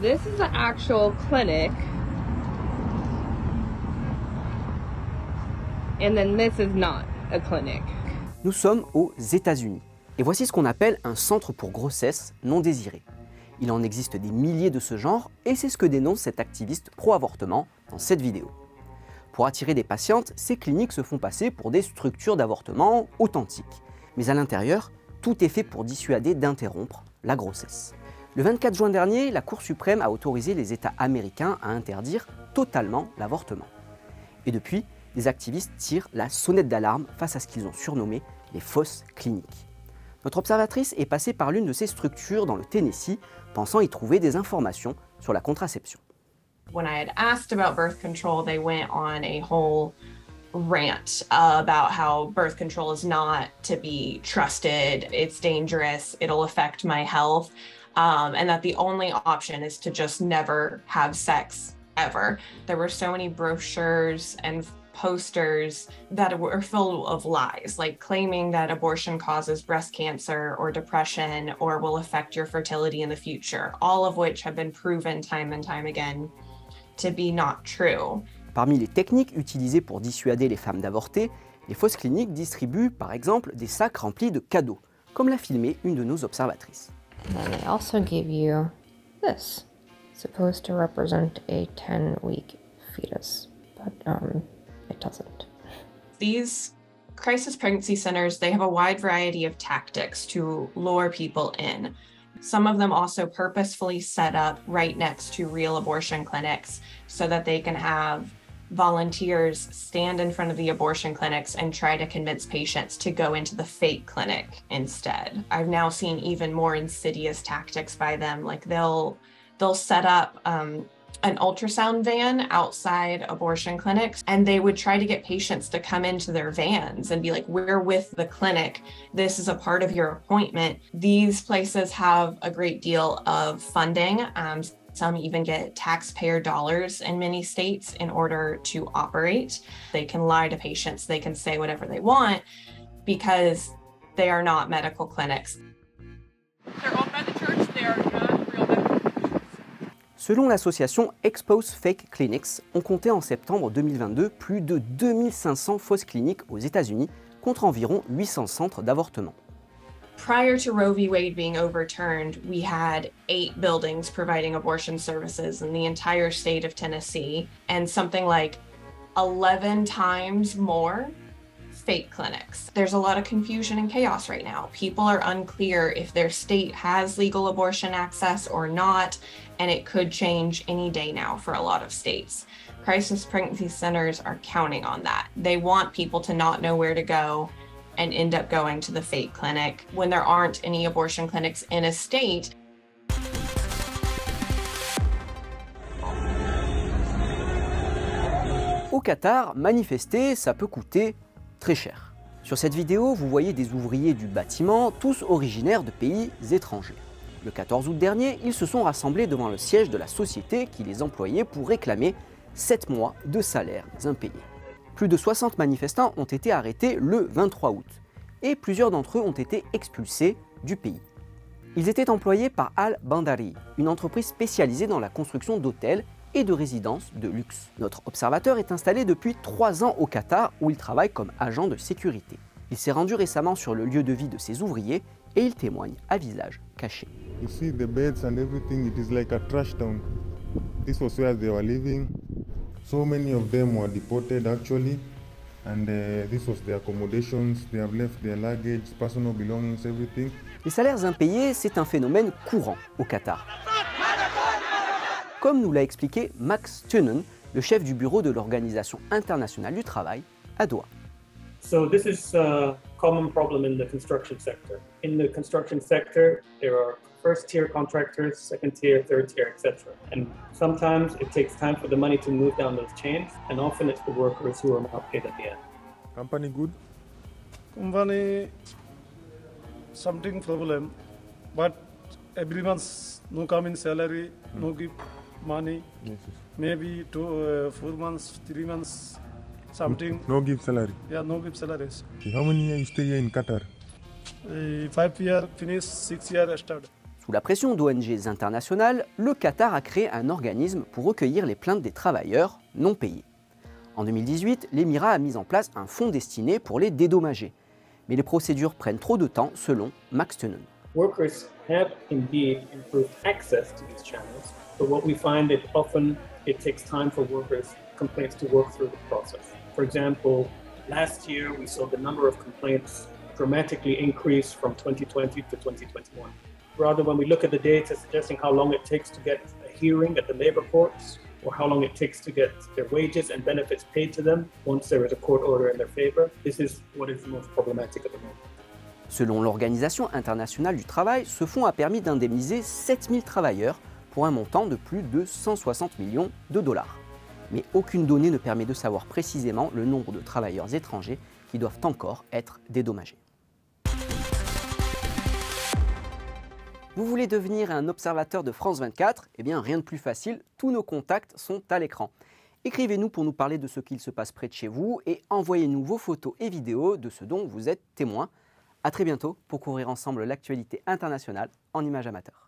This is actual clinic. And then this is not a clinic. Nous sommes aux États-Unis. Et voici ce qu'on appelle un centre pour grossesse non désirée. Il en existe des milliers de ce genre et c'est ce que dénonce cet activiste pro-avortement dans cette vidéo. Pour attirer des patientes, ces cliniques se font passer pour des structures d'avortement authentiques. Mais à l'intérieur, tout est fait pour dissuader d'interrompre la grossesse. Le 24 juin dernier, la Cour suprême a autorisé les États américains à interdire totalement l'avortement. Et depuis, les activistes tirent la sonnette d'alarme face à ce qu'ils ont surnommé les fausses cliniques. Notre observatrice est passée par l'une de ces structures dans le Tennessee, pensant y trouver des informations sur la contraception. When I had asked about birth control, they went on a whole rant about how birth control is not to be trusted, it's dangerous, it'll affect my health, um, and that the only option is to just never have sex ever. There were so many brochures and posters that were full of lies, like claiming that abortion causes breast cancer or depression or will affect your fertility in the future, all of which have been proven time and time again to be not true. Parmi les techniques utilisées pour dissuader les femmes d'avorter, les fausses cliniques distribuent par exemple des sacs remplis de cadeaux, comme l'a filmé une de nos observatrices. And they also give you this, supposed to represent a 10-week fetus, but um, it doesn't. These crisis pregnancy centers, they have a wide variety of tactics to lure people in. Some of them also purposefully set up right next to real abortion clinics so that they can have volunteers stand in front of the abortion clinics and try to convince patients to go into the fake clinic instead. I've now seen even more insidious tactics by them. Like they'll they'll set up um, an ultrasound van outside abortion clinics and they would try to get patients to come into their vans and be like we're with the clinic this is a part of your appointment these places have a great deal of funding um, some even get taxpayer dollars in many states in order to operate they can lie to patients they can say whatever they want because they are not medical clinics They're owned by the church. They are not real medical professionals. Selon l'association Expose Fake Clinics, on comptait en septembre 2022 plus de 2500 fausses cliniques aux États-Unis contre environ 800 centres d'avortement. Prior to Roe v. Wade being overturned, we had eight buildings providing abortion services in the entire state of Tennessee, and something like 11 times more fake clinics. There's a lot of confusion and chaos right now. People are unclear if their state has legal abortion access or not, and it could change any day now for a lot of states. Crisis pregnancy centers are counting on that. They want people to not know where to go and end up going to the clinic when there aren't any abortion clinics in a state. Au Qatar, manifester, ça peut coûter très cher. Sur cette vidéo, vous voyez des ouvriers du bâtiment, tous originaires de pays étrangers. Le 14 août dernier, ils se sont rassemblés devant le siège de la société qui les employait pour réclamer 7 mois de salaires impayés. Plus de 60 manifestants ont été arrêtés le 23 août et plusieurs d'entre eux ont été expulsés du pays. Ils étaient employés par Al Bandari, une entreprise spécialisée dans la construction d'hôtels et de résidences de luxe. Notre observateur est installé depuis 3 ans au Qatar où il travaille comme agent de sécurité. Il s'est rendu récemment sur le lieu de vie de ses ouvriers et il témoigne à visage caché. You see the beds and everything, it is like a trash town. This was where they were living. So many of them were deported actually, and uh, this was their accommodations. They have left their luggage, personal belongings, everything. Les salaires impayés, c'est un phénomène courant au Qatar. Comme nous l'a expliqué Max Tunen, le chef du bureau de l'Organisation internationale du travail à Doha. So this is a common problem in the construction sector. In the construction sector, there are first tier contractors, second tier, third tier, etc. And sometimes it takes time for the money to move down those chains, and often it's the workers who are not paid at the end. Company good? company something problem but every month no come in salary no give money Yes. yes. maybe two uh, four months three months something No give salary. yeah no give salaries Okay, How many years you stay here in Qatar? uh, five year finish six year start Sous la pression d'ONG internationales, le Qatar a créé un organisme pour recueillir les plaintes des travailleurs non payés. En 2018, l'Émirat a mis en place un fonds destiné pour les dédommager. Mais les procédures prennent trop de temps, selon Max Tunen. Workers have indeed improved access to these channels, but what we find that often it takes time for workers' complaints to work through the process. For example, last year we saw the number of complaints dramatically increase from 2020 to 2021. Rather, when we look at the data suggesting how long it takes to get a hearing at the labor courts, or how long it takes to get their wages and benefits paid to them once there is a court order in their favor, this is what is most problematic at the moment. Selon l'Organisation internationale du travail, ce fonds a permis d'indemniser 7000 travailleurs pour un montant de plus de 160 millions de dollars. Mais aucune donnée ne permet de savoir précisément le nombre de travailleurs étrangers qui doivent encore être dédommagés. Vous voulez devenir un observateur de France 24 Eh bien, rien de plus facile, tous nos contacts sont à l'écran. Écrivez-nous pour nous parler de ce qu'il se passe près de chez vous et envoyez-nous vos photos et vidéos de ce dont vous êtes témoin. A très bientôt pour couvrir ensemble l'actualité internationale en images amateurs.